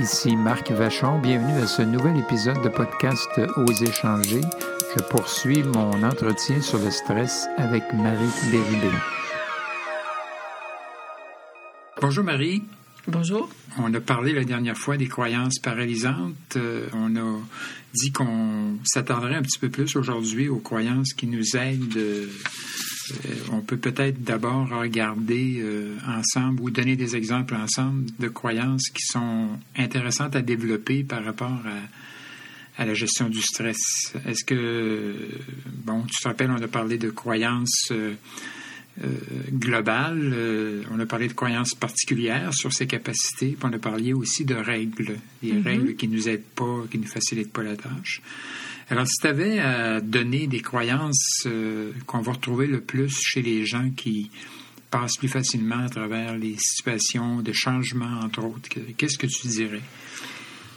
ici Marc Vachon. Bienvenue à ce nouvel épisode de podcast Oser changer. Je poursuis mon entretien sur le stress avec Marie Bérubé. Bonjour Marie. Bonjour. On a parlé la dernière fois des croyances paralysantes. Euh, on a dit qu'on s'attarderait un petit peu plus aujourd'hui aux croyances qui nous aident. Euh, on peut peut-être d'abord regarder euh, ensemble ou donner des exemples ensemble de croyances qui sont intéressantes à développer par rapport à, à la gestion du stress. Est-ce que, bon, tu te rappelles, on a parlé de croyances euh, global. Euh, on a parlé de croyances particulières sur ses capacités, puis on a parlé aussi de règles, des mm-hmm. règles qui nous aident pas, qui nous facilitent pas la tâche. Alors, si tu avais à donner des croyances euh, qu'on va retrouver le plus chez les gens qui passent plus facilement à travers les situations de changement, entre autres, qu'est-ce que tu dirais?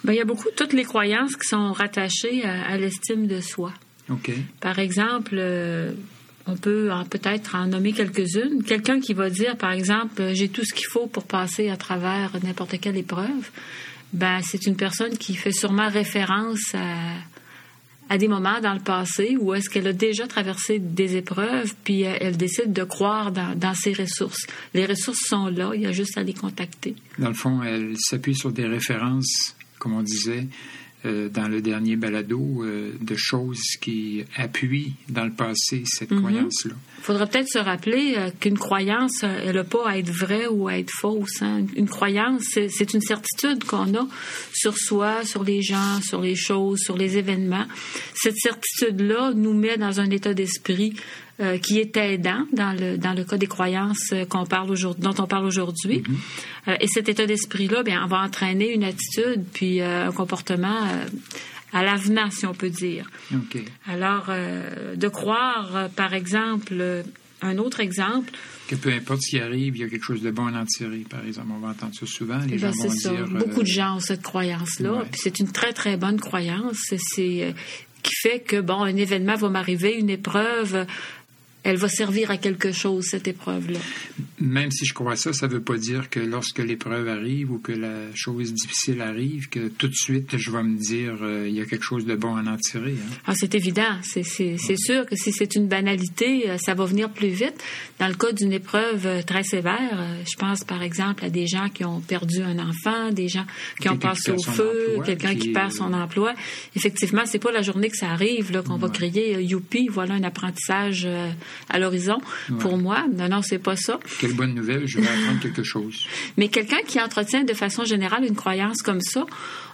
Bien, il y a beaucoup toutes les croyances qui sont rattachées à, l'estime de soi. OK. Par exemple, on peut peut-être en nommer quelques-unes. Quelqu'un qui va dire, par exemple, euh, j'ai tout ce qu'il faut pour passer à travers n'importe quelle épreuve, ben c'est une personne qui fait sûrement référence à, à des moments dans le passé où est-ce qu'elle a déjà traversé des épreuves, puis euh, elle décide de croire dans, dans, ses ressources. Les ressources sont là, il y a juste à les contacter. Dans le fond, elle s'appuie sur des références, comme on disait, euh, dans le dernier balado euh, de choses qui appuient dans le passé cette mhm. croyance-là. Il faudrait peut-être se rappeler euh, qu'une croyance, elle n'a pas à être vraie ou à être fausse. Hein. Une croyance, c'est une certitude qu'on a sur soi, sur les gens, sur les choses, sur les événements. Cette certitude-là nous met dans un état d'esprit euh, qui est aidant dans le, dans le cas des croyances euh, qu'on parle dont on parle aujourd'hui. Mm-hmm. Euh, et cet état d'esprit-là, bien, on va entraîner une attitude puis un comportement à l'avenant, si on peut dire. Alors, de croire, par exemple, un autre exemple. Que peu importe ce qui arrive, il y a quelque chose de bon à en tirer, par exemple. On va entendre ça souvent. Les ben, gens vont ça. dire. Beaucoup de gens ont cette croyance-là. Puis c'est une très, très bonne croyance. C'est qui fait que, bon, un événement va m'arriver, une épreuve elle va servir à quelque chose, cette épreuve-là. Même si je crois ça, ça ne veut pas dire que lorsque l'épreuve arrive ou que la chose difficile arrive, que tout de suite, je vais me dire, euh, il y a quelque chose de bon à en tirer. Hein. Ah, c'est évident. C'est sûr que si c'est une banalité, euh, ça va venir plus vite. Dans le cas d'une épreuve euh, très sévère, je pense par exemple à des gens qui ont perdu un enfant, des gens qui ont passé au feu, quelqu'un qui perd son emploi. Effectivement, c'est pas la journée que ça arrive qu'on va crier youpi, voilà un apprentissage à l'horizon. Pour moi, non, non, c'est pas ça. Quelle bonne nouvelle, je vais apprendre quelque chose. Mais quelqu'un qui entretient de façon générale une croyance comme ça,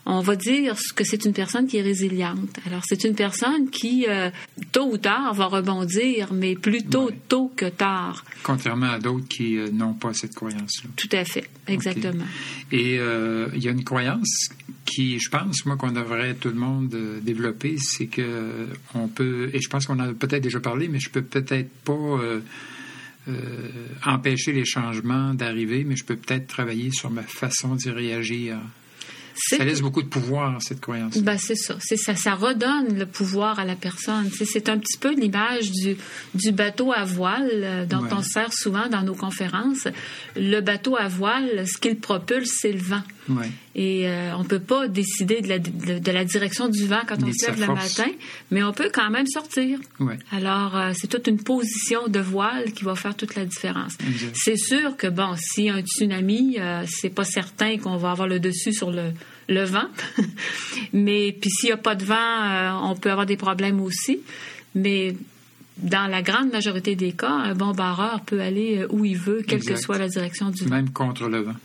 on va dire que c'est une personne qui est résiliente. Alors, c'est une personne qui, euh, tôt ou tard, va rebondir, mais plutôt tôt que tard. Contrairement à d'autres qui euh, n'ont pas cette croyance-là. Tout à fait, exactement. Et euh, il y a une croyance qui, je pense, moi, qu'on devrait tout le monde développer, c'est que on peut, et je pense qu'on en a peut-être déjà parlé, mais je peux peut-être pas empêcher les changements d'arriver, mais je peux peut-être travailler sur ma façon d'y réagir. Ça laisse beaucoup de pouvoir, cette croyance. Ben, c'est ça. C'est ça. Ça redonne le pouvoir à la personne. C'est un petit peu l'image du, du bateau à voile euh, dont on sert souvent dans nos conférences. Le bateau à voile, ce qu'il propulse, c'est le vent. Et euh, on ne peut pas décider de la, de, la, direction du vent quand on se lève le matin, mais on peut quand même sortir. Alors, euh, c'est toute une position de voile qui va faire toute la différence. C'est sûr que, bon, si un tsunami, euh, c'est pas certain qu'on va avoir le dessus sur le, le vent. mais puis s'il n'y a pas de vent, on peut avoir des problèmes aussi. Mais dans la grande majorité des cas, un bon barreur peut aller où il veut, quelle que soit la direction du vent. Même contre le vent.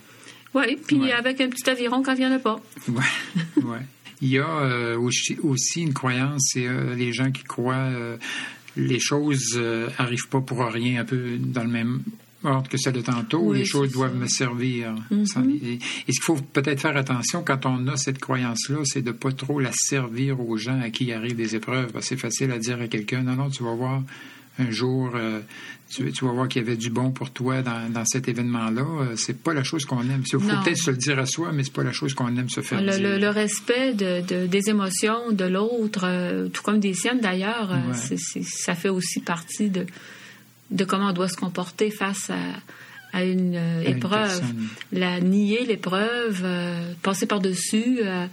Oui, puis avec un petit aviron quand il n'y en a pas. Oui, ouais. Il y a euh, aussi, une croyance, c'est euh, les gens qui croient euh, les choses n'arrivent pas pour rien, un peu dans le même ordre que celle de tantôt. les choses doivent me servir. Mm-hmm. et, ce qu'il faut peut-être faire attention quand on a cette croyance-là, c'est de pas trop la servir aux gens à qui arrivent des épreuves. C'est facile à dire à quelqu'un, non, non, tu vas voir un jour, euh, tu, vas voir qu'il y avait du bon pour toi dans, cet événement-là. Euh, c'est pas la chose qu'on aime. Il faut peut-être se le dire à soi, mais c'est pas la chose qu'on aime se faire le, dire. Le, respect de, des émotions de l'autre, euh, tout comme des siennes d'ailleurs, ça fait aussi partie de, de comment on doit se comporter face à, à une euh, épreuve. La nier l'épreuve, euh, passer par-dessus, euh,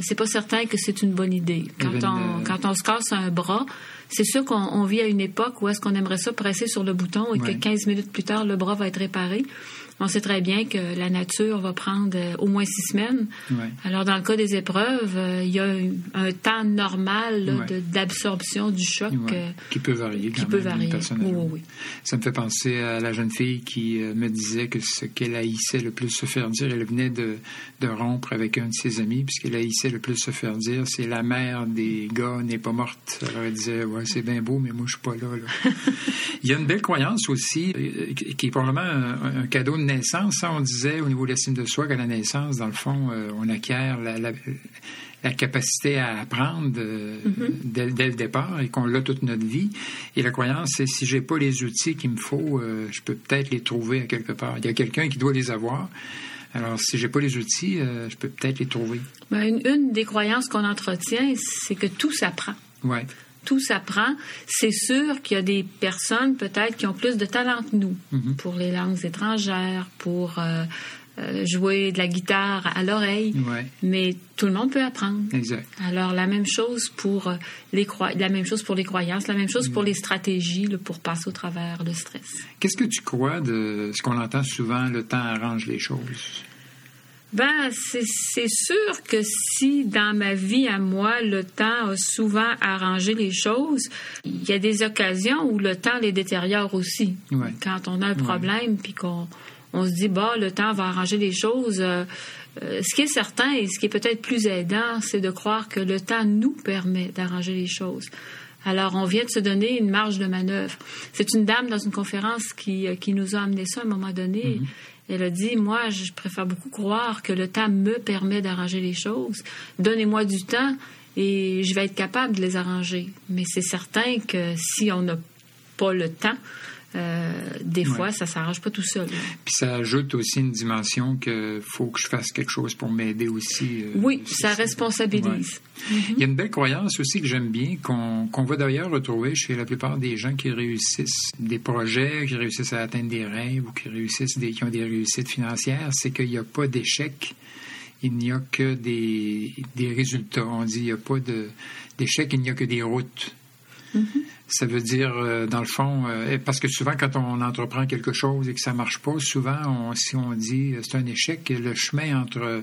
c'est pas certain que c'est une bonne idée. Quand on, quand on se casse un bras, c'est sûr qu'on vit à une époque où est-ce qu'on aimerait ça presser sur le bouton et que 15 minutes plus tard, le bras va être réparé. On sait très bien que la nature va prendre euh, au moins six semaines. Alors, dans le cas des épreuves, euh, il y a un, temps normal d'absorption du choc. Euh, qui peut varier. Qui peut varier. Oui, Ça me fait penser à la jeune fille qui me disait que ce qu'elle haïssait le plus se faire dire, elle venait de, de rompre avec un de ses amis, puisqu'elle haïssait le plus se faire dire, c'est la mère des gars n'est pas morte. Alors, elle disait, ouais, c'est bien beau, mais moi, je suis pas là. il y a une belle croyance aussi, qui est probablement un, un cadeau de naissance, on disait au niveau de l'estime de soi qu'à la naissance, dans le fond, euh, on acquiert la, capacité à apprendre euh, mm-hmm. dès, le départ et qu'on l'a toute notre vie. Et la croyance, c'est si j'ai pas les outils qu'il me faut, euh, je peux peut-être les trouver à quelque part. Il y a quelqu'un qui doit les avoir. Alors, si j'ai pas les outils, je peux peut-être les trouver. Ben, une, des croyances qu'on entretient, c'est que tout s'apprend. Ouais tout s'apprend. C'est sûr qu'il y a des personnes peut-être qui ont plus de talent que nous mhm. pour les langues étrangères, pour euh, euh, jouer de la guitare à l'oreille, mais tout le monde peut apprendre. Exact. Alors la même chose pour euh, les la même chose pour les croyances, la même chose pour les stratégies pour passer au travers le stress. Qu'est-ce que tu crois de ce qu'on entend souvent, le temps arrange les choses? Ben, c'est sûr que si dans ma vie à moi, le temps a souvent arrangé les choses, il y a des occasions où le temps les détériore aussi. Quand on a un problème, puis qu'on on se dit, bah, le temps va arranger les choses. Euh, euh, ce qui est certain et ce qui est peut-être plus aidant, c'est de croire que le temps nous permet d'arranger les choses. Alors, on vient de se donner une marge de manœuvre. C'est une dame dans une conférence qui, euh, qui nous a amené ça à un moment donné. Mm-hmm. Elle a dit, moi, je préfère beaucoup croire que le temps me permet d'arranger les choses. Donnez-moi du temps et je vais être capable de les arranger. Mais c'est certain que si on n'a pas le temps, des fois, ça s'arrange pas tout seul. Puis ça ajoute aussi une dimension que faut que je fasse quelque chose pour m'aider aussi. Euh, oui, ça responsabilise. Il y a une belle croyance aussi que j'aime bien, qu'on va d'ailleurs retrouver chez la plupart des gens qui réussissent des projets, qui réussissent à atteindre des rêves ou qui réussissent des, qui ont des réussites financières, c'est qu'il n'y a pas d'échec. Il n'y a que des, des résultats. On dit il n'y a pas d'échec, il n'y a que des routes. Mm-hmm. Ça veut dire, euh, dans le fond, euh, parce que souvent, quand on entreprend quelque chose et que ça marche pas, souvent, si on dit euh, c'est un échec, le chemin entre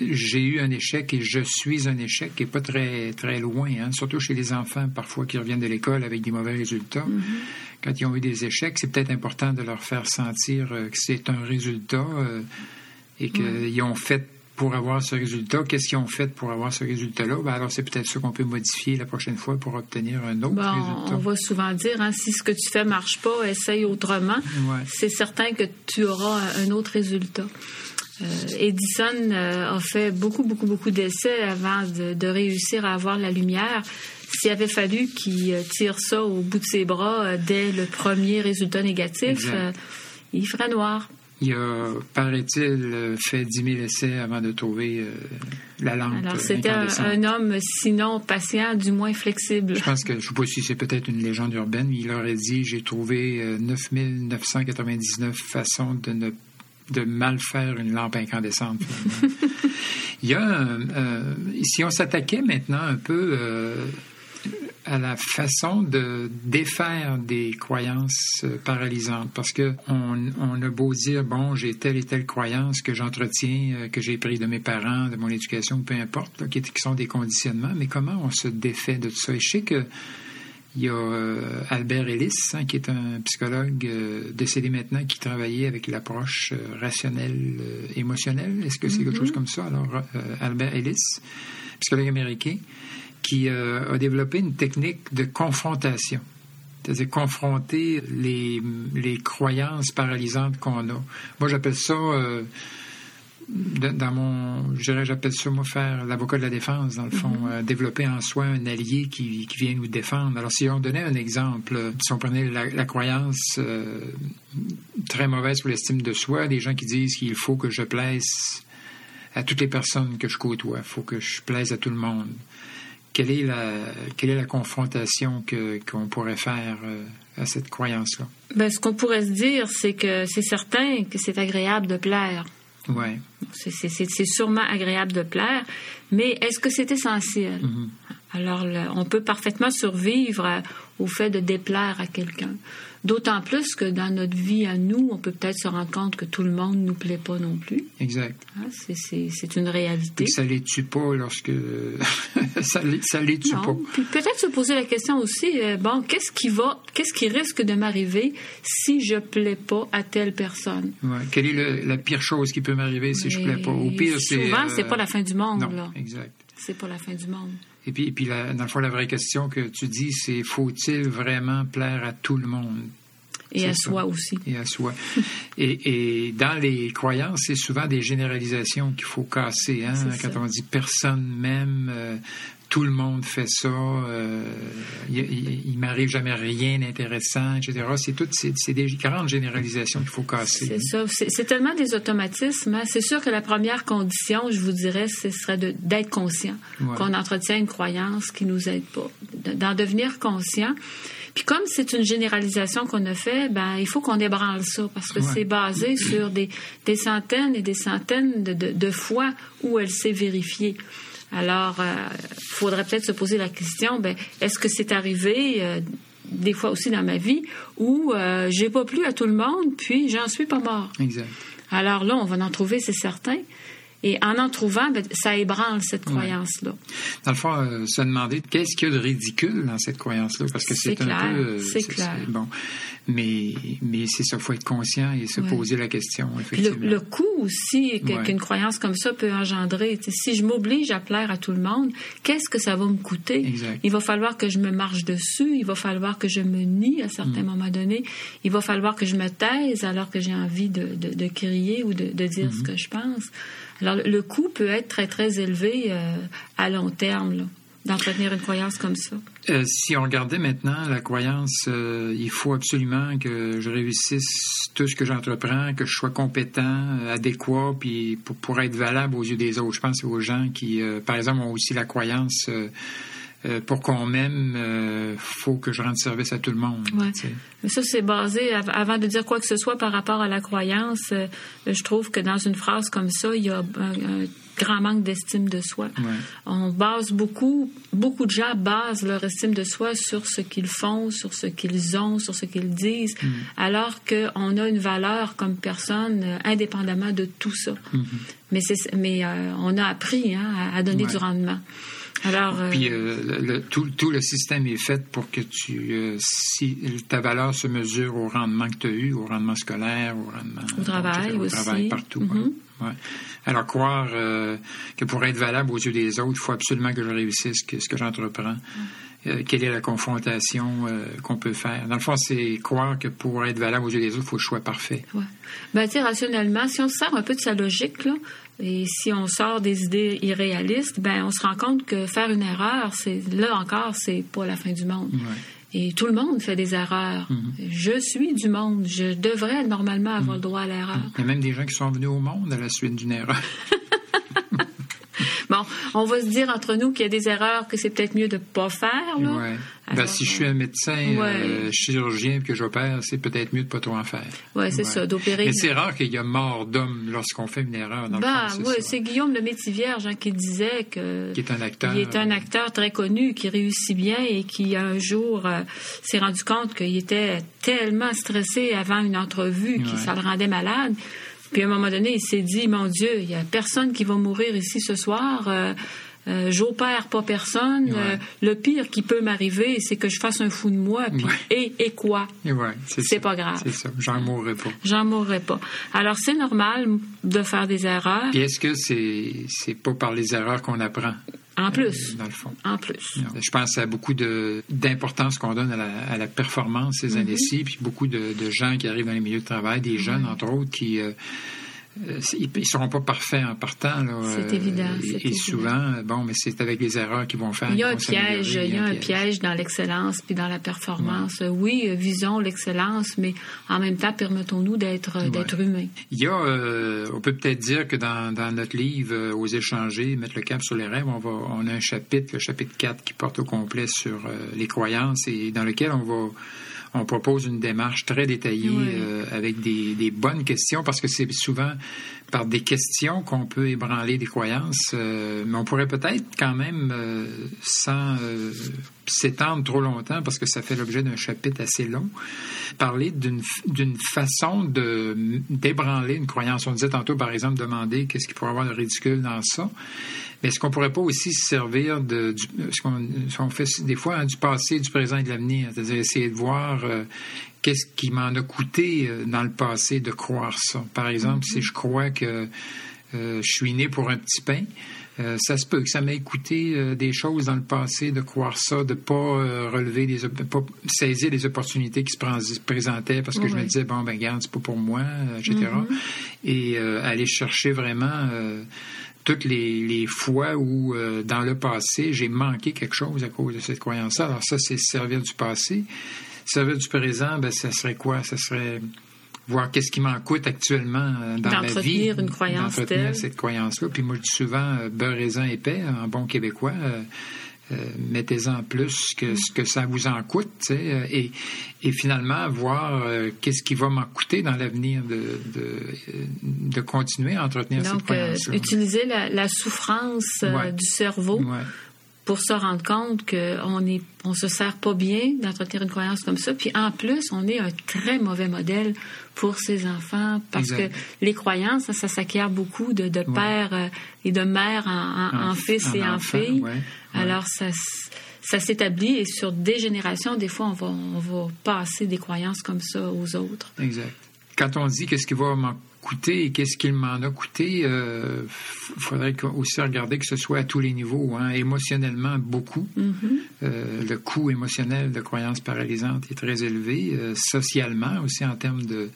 j'ai eu un échec et je suis un échec n'est pas très, très loin, hein. surtout chez les enfants, parfois, qui reviennent de l'école avec des mauvais résultats. Mm-hmm. Quand ils ont eu des échecs, c'est peut-être important de leur faire sentir que c'est un résultat et qu'ils ont fait pour avoir ce résultat? Qu'est-ce qu'ils ont fait pour avoir ce résultat-là? Ben alors, c'est peut-être ça qu'on peut modifier la prochaine fois pour obtenir un autre résultat. On va souvent dire, hein, si ce que tu fais marche pas, essaye autrement. C'est certain que tu auras un autre résultat. Euh, Edison euh, a fait beaucoup, beaucoup, beaucoup d'essais avant de, réussir à avoir la lumière. S'il avait fallu qu'il euh, tire ça au bout de ses bras dès le premier résultat négatif, il ferait noir. Il a, paraît-il, fait 10 000 essais avant de trouver euh, la lampe. Alors, c'était un, homme, sinon patient, du moins flexible. Je pense que, je ne sais pas si c'est peut-être une légende urbaine, mais il aurait dit J'ai trouvé 9 euh, 999 façons de ne de mal faire une lampe incandescente. il y a, euh, si on s'attaquait maintenant un peu à la façon de défaire des croyances euh, paralysantes. Parce que on, a beau dire, bon, j'ai telle et telle croyance que j'entretiens, euh, que j'ai pris de mes parents, de mon éducation, peu importe, qui, sont des conditionnements, mais comment on se défait de tout ça? Et je sais que il y a euh, Albert Ellis, hein, qui est un psychologue décédé maintenant, qui travaillait avec l'approche rationnelle émotionnelle. Est-ce que c'est quelque mm-hmm. chose comme ça? Alors, Albert Ellis, psychologue américain, qui euh, a développé une technique de confrontation. C'est-à-dire confronter les, les, croyances paralysantes qu'on a. Moi, j'appelle ça, euh, dans mon, je dirais, j'appelle ça, moi, faire l'avocat de la défense, dans le fond, mm-hmm. euh, développer en soi un allié qui, qui, vient nous défendre. Alors, si on donnait un exemple, si on prenait la, croyance très mauvaise pour l'estime de soi, des gens qui disent qu'il faut que je plaise à toutes les personnes que je côtoie, il faut que je plaise à tout le monde quelle est la, quelle est la confrontation que, qu'on pourrait faire à cette croyance-là? Ben, ce qu'on pourrait se dire, c'est que c'est certain que c'est agréable de plaire. Ouais. C'est sûrement agréable de plaire, mais est-ce que c'est essentiel? Mm-hmm. Alors, on peut parfaitement survivre au fait de déplaire à quelqu'un. D'autant plus que dans notre vie à nous, on peut peut-être se rendre compte que tout le monde ne nous plaît pas non plus. Exact. Hein, c'est une réalité. Et ça les tue pas lorsque ça, les, ça les tue pas. Puis peut-être se poser la question aussi, euh, bon, qu'est-ce qui va, qu'est-ce qui risque de m'arriver si je plais pas à telle personne? Ouais. Quelle est la pire chose qui peut m'arriver si je plais pas? Au pire, c'est. Souvent, c'est pas la fin du monde, non, là. Exact. C'est pas la fin du monde. Et puis, et puis la, dans le fond, la vraie question que tu dis, c'est faut-il vraiment plaire à tout le monde? Et à soi aussi. Et à soi. et, et, dans les croyances, c'est souvent des généralisations qu'il faut casser. Hein? Quand on dit personne même, euh, tout le monde fait ça, euh, il, il m'arrive jamais rien d'intéressant, etc. C'est toutes c'est des grandes généralisations qu'il faut casser. C'est ça. C'est tellement des automatismes. Hein? C'est sûr que la première condition, je vous dirais, ce serait d'être conscient ouais. qu'on entretient une croyance qui nous aide pas. D'en devenir conscient. Puis comme c'est une généralisation qu'on a fait, ben il faut qu'on ébranle ça parce que Ouais. c'est basé sur des, des centaines et des centaines de, de, de fois où elle s'est vérifiée. Alors, il faudrait peut-être se poser la question, ben est-ce que c'est arrivé euh, des fois aussi dans ma vie où euh, j'ai pas plu à tout le monde, puis j'en suis pas mort? Exact. Alors là, on va en trouver, c'est certain. Et en en trouvant, ben, ça ébranle cette croyance-là. Dans le fond, euh, se demander qu'est-ce qu'il y a de ridicule dans cette croyance-là, parce que c'est un clair, peu. euh, c'est clair. Bon, mais mais c'est ça, faut être conscient et se Ouais. poser la question. Effectivement. le, le coût aussi Ouais. qu'une croyance comme ça peut engendrer. Si je m'oblige à plaire à tout le monde, qu'est-ce que ça va me coûter? Exact. Il va falloir que je me marche dessus, il va falloir que je me nie à certains Mm. moments donnés, il va falloir que je me taise alors que j'ai envie de, de- de crier ou de, de dire Mm-hmm. ce que je pense. Alors le coût peut être très très élevé euh, à long terme d'entretenir une croyance comme ça. Euh, si on regardait maintenant la croyance, euh, il faut absolument que je réussisse tout ce que j'entreprends, que je sois compétent, adéquat, puis pour, pour être valable aux yeux des autres. Je pense aux gens qui, par exemple, ont aussi la croyance. Euh, pour qu'on m'aime, euh, faut que je rende service à tout le monde. Ouais. tu sais. Mais ça, c'est basé, av- avant de dire quoi que ce soit par rapport à la croyance, euh, je trouve que dans une phrase comme ça, il y a un, un grand manque d'estime de soi. Ouais. On base beaucoup, beaucoup de gens basent leur estime de soi sur ce qu'ils font, sur ce qu'ils ont, sur ce qu'ils disent, Mm. alors qu'on a une valeur comme personne euh, indépendamment de tout ça. Mais, c'est, mais euh, on a appris hein, à, à donner Ouais. du rendement. Alors, euh, Puis euh, le, le- tout, tout le système est fait pour que tu, euh, si ta valeur se mesure au rendement que tu as eu, au rendement scolaire, au rendement Au travail au aussi. travail partout. Ouais. Ouais. Alors croire euh, que pour être valable aux yeux des autres, il faut absolument que je réussisse que, ce que j'entreprends. Euh, quelle est la confrontation euh, qu'on peut faire Dans le fond, c'est croire que pour être valable aux yeux des autres, il faut je sois parfait. Ouais. Ben, rationnellement, si on se sert un peu de sa logique, là, et si on sort des idées irréalistes, ben, on se rend compte que faire une erreur, c'est, là encore, c'est pas la fin du monde. Ouais. Et tout le monde fait des erreurs. Je suis du monde. Je devrais normalement avoir le droit à l'erreur. Il y a même des gens qui sont venus au monde à la suite d'une erreur. Bon, on va se dire entre nous qu'il y a des erreurs que c'est peut-être mieux de pas faire, là. Ouais. Ben, si je suis un médecin, Ouais. euh, chirurgien, que j'opère, c'est peut-être mieux de pas trop en faire. Ouais, c'est ça, d'opérer. Mais c'est rare qu'il y a mort d'homme lorsqu'on fait une erreur. Dans Ben, le oui, ça. c'est Guillaume le Métivierge hein, qui disait que Qui est un acteur. il est un acteur très connu qui réussit bien et qui un jour euh, s'est rendu compte qu'il était tellement stressé avant une entrevue que ça le rendait malade. Puis à un moment donné, il s'est dit mon Dieu, il y a personne qui va mourir ici ce soir. Euh, euh, J'opère pas personne. Ouais. Euh, le pire qui peut m'arriver, c'est que je fasse un fou de moi. Puis, Ouais. et, et quoi? Ouais, c'est pas grave. C'est ça. J'en mourrai pas. J'en mourrai pas. Alors, c'est normal de faire des erreurs. Puis est-ce que c'est c'est pas par les erreurs qu'on apprend, En plus. euh, dans le fond? En plus. Je pense à beaucoup de- d'importance qu'on donne à la, à la performance ces années-ci, puis beaucoup de, de gens qui arrivent dans les milieux de travail, des jeunes entre autres, qui euh, euh, ils ne seront pas parfaits en partant. C'est euh, évident. Et, souvent, bon, mais c'est avec les erreurs qu'ils vont faire. Il y a un piège, il y a un piège dans l'excellence puis dans la performance. Oui, visons l'excellence, mais en même temps, permettons-nous d'être d'être humains. Il y a, euh, on peut peut-être dire que dans, dans notre livre Aux échangés, mettre le cap sur les rêves, on va, on a un chapitre, le chapitre 4, qui porte au complet sur les croyances et dans lequel on va on propose une démarche très détaillée euh, avec des, des, bonnes questions parce que c'est souvent par des questions qu'on peut ébranler des croyances, euh, mais on pourrait peut-être quand même, euh, sans s'étendre trop longtemps parce que ça fait l'objet d'un chapitre assez long, parler d'une façon d'ébranler une croyance. On disait tantôt, par exemple, demander qu'est-ce qu'il pourrait avoir de ridicule dans ça. Mais est-ce qu'on pourrait pas aussi se servir de ce qu'on fait des fois hein, du passé, du présent et de l'avenir, c'est-à-dire essayer de voir euh, qu'est-ce qui m'en a coûté euh, dans le passé de croire ça? Par exemple, si je crois que euh, je suis né pour un petit pain, ça se peut que ça m'ait coûté des choses dans le passé de croire ça, de pas relever des, pas saisir les opportunités qui se présentaient parce que je me disais bon ben garde c'est pas pour moi, etc. Et aller chercher vraiment toutes les, fois où, euh, dans le passé, j'ai manqué quelque chose à cause de cette croyance-là. Alors ça, c'est servir du passé. Servir du présent, ben, ça serait quoi? Ça serait voir qu'est-ce qui m'en coûte actuellement euh, dans ma vie. une croyance d'entretenir cette croyance-là. Puis moi, je dis souvent, euh, beurre, raisin, épais, en bon québécois. Euh, mettez-en plus que ce que ça vous en coûte, euh, et, et finalement voir euh, qu'est-ce qui va m'en coûter dans l'avenir de, de, continuer à entretenir cette croyance. Donc, utiliser la, souffrance du cerveau pour se rendre compte qu'on ne on se sert pas bien d'entretenir une croyance comme ça. Puis en plus, on est un très mauvais modèle pour ses enfants parce que les croyances, ça, s'acquiert beaucoup de, de père et de mère en, fils et en, fille. Alors ça, ça s'établit et sur des générations, des fois, on va, on va passer des croyances comme ça aux autres. Exact. Quand on dit qu'est-ce qui va coûté et qu'est-ce qu'il m'en a coûté, il euh, faudrait aussi regarder que ce soit à tous les niveaux, hein, émotionnellement beaucoup. Mm-hmm. Euh, le coût émotionnel de croyances paralysantes est très élevé, euh, socialement aussi en termes de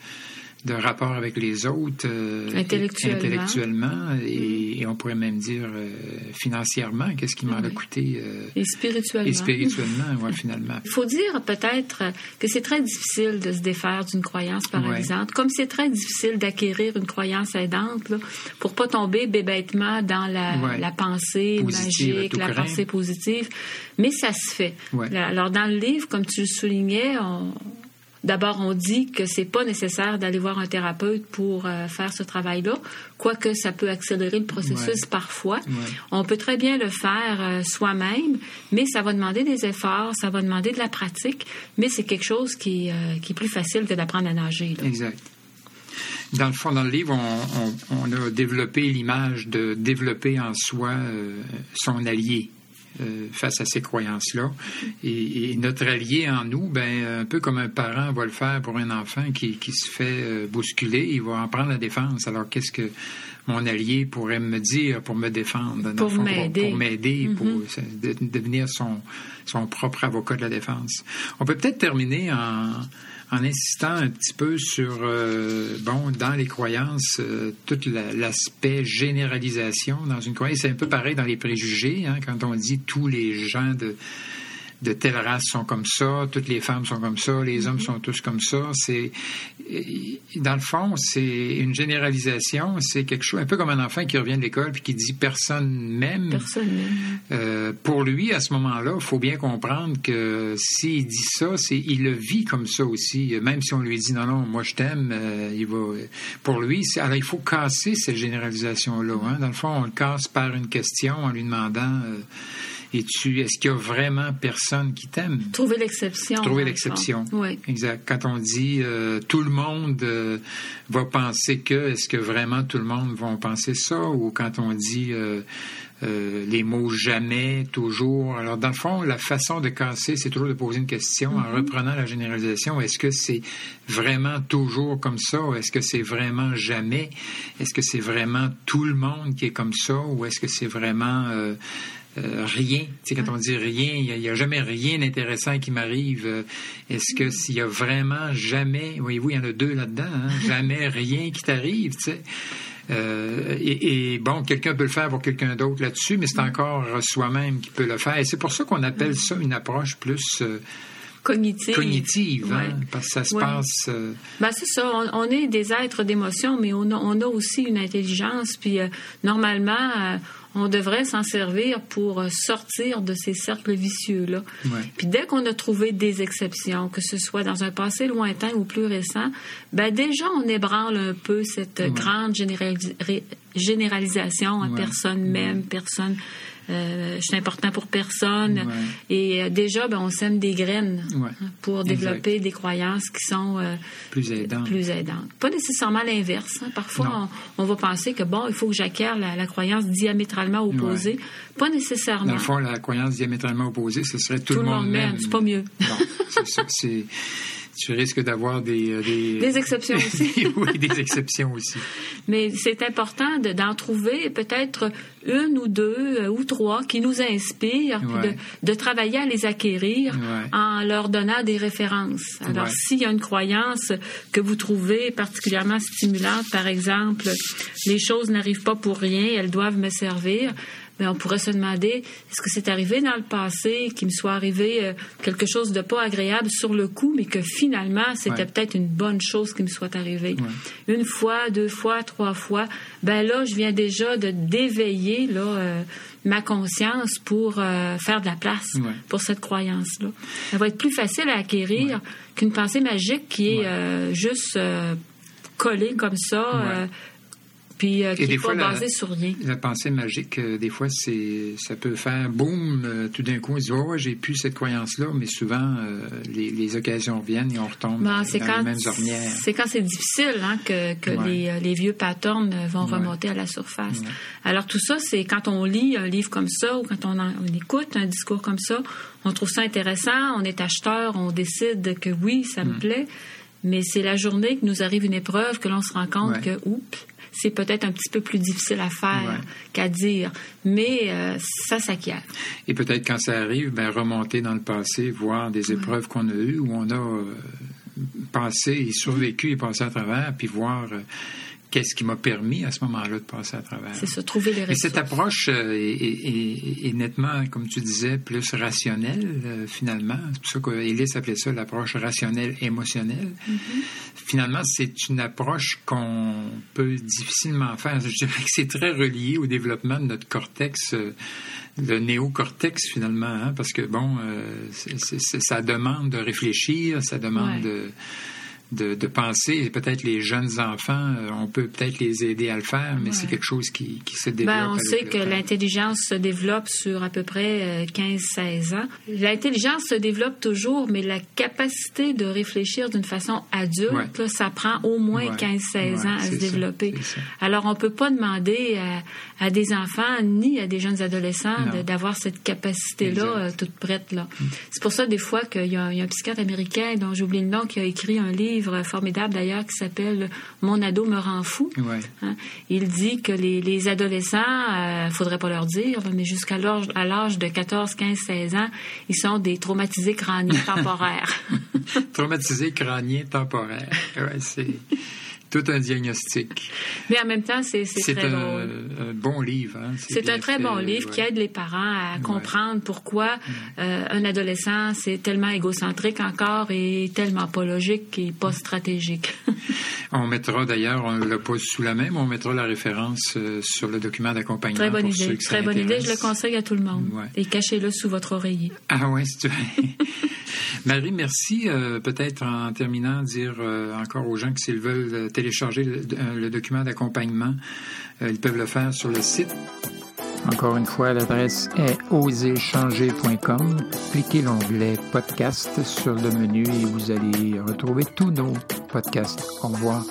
de rapport avec les autres euh, intellectuellement, et, on pourrait même dire euh, financièrement, qu'est-ce qui m'en a coûté euh, et spirituellement. Et spirituellement, finalement. Il faut dire peut-être que c'est très difficile de se défaire d'une croyance paralysante, comme c'est très difficile d'acquérir une croyance aidante là, pour pas tomber bébêtement dans la, pensée magique, la pensée positive, mais ça se fait. Alors dans le livre, comme tu le soulignais, on, D'abord, on dit que c'est pas nécessaire d'aller voir un thérapeute pour euh, faire ce travail-là, quoique ça peut accélérer le processus parfois. On peut très bien le faire euh, soi-même, mais ça va demander des efforts, ça va demander de la pratique, mais c'est quelque chose qui, euh, qui, est plus facile que d'apprendre à nager. Exact. Dans le fond, dans le livre, on, on a développé l'image de développer en soi son allié. Euh, face à ces croyances-là. Et, notre allié en nous, ben, un peu comme un parent va le faire pour un enfant qui, qui se fait euh, bousculer, il va en prendre la défense. Alors, qu'est-ce que mon allié pourrait me dire pour me défendre? Pour m'aider. Pour m'aider, pour, mm-hmm. devenir son, son propre avocat de la défense. On peut peut-être terminer en en insistant un petit peu sur, euh, bon, dans les croyances, euh, tout l'aspect généralisation dans une croyance. C'est un peu pareil dans les préjugés, hein, quand on dit tous les gens de de telle race sont comme ça, toutes les femmes sont comme ça, les hommes sont tous comme ça. C'est dans le fond, c'est une généralisation. C'est quelque chose un peu comme un enfant qui revient de l'école puis qui dit personne m'aime. Personne euh, pour lui, à ce moment-là, il faut bien comprendre que s'il dit ça, c'est il le vit comme ça aussi. Même si on lui dit non non, moi je t'aime, euh, il va. Pour lui, alors il faut casser cette généralisation là. Hein. Dans le fond, on le casse par une question en lui demandant. Euh, et tu, est-ce qu'il y a vraiment personne qui t'aime? Trouver l'exception. Trouver l'exception. Oui. Exact. Quand on dit euh, tout le monde euh, va penser que, est-ce que vraiment tout le monde va penser ça? Ou quand on dit euh, les mots jamais, toujours. Alors, dans le fond, la façon de casser, c'est toujours de poser une question en mm-hmm. reprenant la généralisation. Est-ce que c'est vraiment toujours comme ça? Est-ce que c'est vraiment jamais? Est-ce que c'est vraiment tout le monde qui est comme ça? Ou est-ce que c'est vraiment euh, rien. Tu sais, quand on dit rien, il n'y a, jamais rien d'intéressant qui m'arrive. Euh, est-ce que s'il y a vraiment jamais, voyez-vous, il y en a deux là-dedans, hein, jamais rien qui t'arrive, tu sais. Euh, et, bon, quelqu'un peut le faire pour quelqu'un d'autre là-dessus, mais c'est encore soi-même qui peut le faire. Et c'est pour ça qu'on appelle ça une approche plus cognitive. Cognitive, hein, parce que ça se passe. Ben, c'est ça. On, est des êtres d'émotion, mais on a, on a, aussi une intelligence. Puis normalement, on devrait s'en servir pour euh, sortir de ces cercles vicieux-là. Puis dès qu'on a trouvé des exceptions, que ce soit dans un passé lointain ou plus récent, ben déjà on ébranle un peu cette grande généralisation à personne même, personne euh, c'est important pour personne. Et euh, déjà, ben, on sème des graines hein, pour développer des croyances qui sont euh, plus, aidantes. plus aidantes. Pas nécessairement l'inverse. Hein. Parfois, on, va penser que, bon, il faut que j'acquière la, croyance diamétralement opposée. Pas nécessairement. Dans le fond, la croyance diamétralement opposée, ce serait tout, le monde, même. C'est pas mieux. c'est ça. C'est tu risques d'avoir des, euh, des, exceptions aussi. oui, des exceptions aussi. Mais c'est important d'en trouver peut-être une ou deux euh, ou trois qui nous inspirent, de, de, travailler à les acquérir en leur donnant des références. Alors, s'il y a une croyance que vous trouvez particulièrement stimulante, par exemple, les choses n'arrivent pas pour rien, elles doivent me servir, mais on pourrait se demander est-ce que c'est arrivé dans le passé qu'il me soit arrivé euh, quelque chose de pas agréable sur le coup, mais que finalement c'était peut-être une bonne chose qui me soit arrivé. Une fois, deux fois, trois fois, ben là je viens déjà de d'éveiller là euh, ma conscience pour euh, faire de la place pour cette croyance là. Elle va être plus facile à acquérir qu'une pensée magique qui est juste collée comme ça puis euh, qui n'est pas basé sur rien. La pensée magique, euh, des fois, c'est ça peut faire boum, euh, tout d'un coup, on se dit, oh, j'ai plus cette croyance-là, mais souvent, les, occasions viennent et on retombe ben, dans quand, les mêmes ornières. C'est quand c'est difficile hein, que, que les, les, vieux patterns vont remonter à la surface. Alors, tout ça, c'est quand on lit un livre comme ça ou quand on, on écoute un discours comme ça, on trouve ça intéressant, on est acheteur, on décide que oui, ça me mm. plaît, mais c'est la journée que nous arrive une épreuve que l'on se rend compte que, oups, c'est peut-être un petit peu plus difficile à faire qu'à dire, mais euh, ça s'acquiert. Et peut-être quand ça arrive, ben, remonter dans le passé, voir des épreuves qu'on a eues où on a euh, passé et survécu et passé à travers, puis voir euh, qu'est-ce qui m'a permis à ce moment-là de passer à travers. C'est ça, trouver les ressources. Et cette approche euh, est, nettement, comme tu disais, plus rationnelle, euh, finalement. C'est pour ça qu'Élise appelait ça l'approche rationnelle émotionnelle. Mm-hmm. Finalement, c'est une approche qu'on peut difficilement faire. Je dirais que c'est très relié au développement de notre cortex. Euh, le néocortex finalement, hein, parce que bon, ça demande de réfléchir, ça demande de de, de penser. Peut-être les jeunes enfants, euh, on peut peut-être les aider à le faire, mais c'est quelque chose qui, qui se développe. Ben, on sait que l'intelligence se développe sur à peu près 15-16 euh, ans. L'intelligence se développe toujours, mais la capacité de réfléchir d'une façon adulte, ça prend au moins 15-16 ans à se développer. Alors, on peut pas demander à, à, des enfants ni à des jeunes adolescents d'avoir cette capacité-là euh, toute prête. là. Mm. C'est pour ça, des fois, qu'il y, y, a un psychiatre américain dont j'oublie le nom qui a écrit un livre formidable d'ailleurs qui s'appelle Mon ado me rend fou. Hein? Il dit que les, adolescents, il euh, faudrait pas leur dire, mais jusqu'à l'âge de 14, 15, 16 ans, ils sont des traumatisés crâniens temporaires. traumatisés crâniens temporaires. Ouais, c'est tout un diagnostic. Mais en même temps, c'est très un, drôle. un bon livre. Hein? C'est un très bon livre qui aide les parents à comprendre pourquoi mm. euh, un adolescent, c'est tellement égocentrique encore et tellement pas logique et pas stratégique. on mettra d'ailleurs, on le pose sous la main, mais on mettra la référence euh, sur le document d'accompagnement. Très bonne idée. Très bonne idée. Je le conseille à tout le monde. Et cachez-le sous votre oreiller. Ah ouais, c'est Marie, merci. Euh, peut-être en terminant, dire encore aux gens que s'ils veulent télécharger le, document d'accompagnement, euh, ils peuvent le faire sur le site. Encore une fois, l'adresse est oserchanger.com. Cliquez l'onglet podcast sur le menu et vous allez retrouver tous nos podcasts. Au revoir.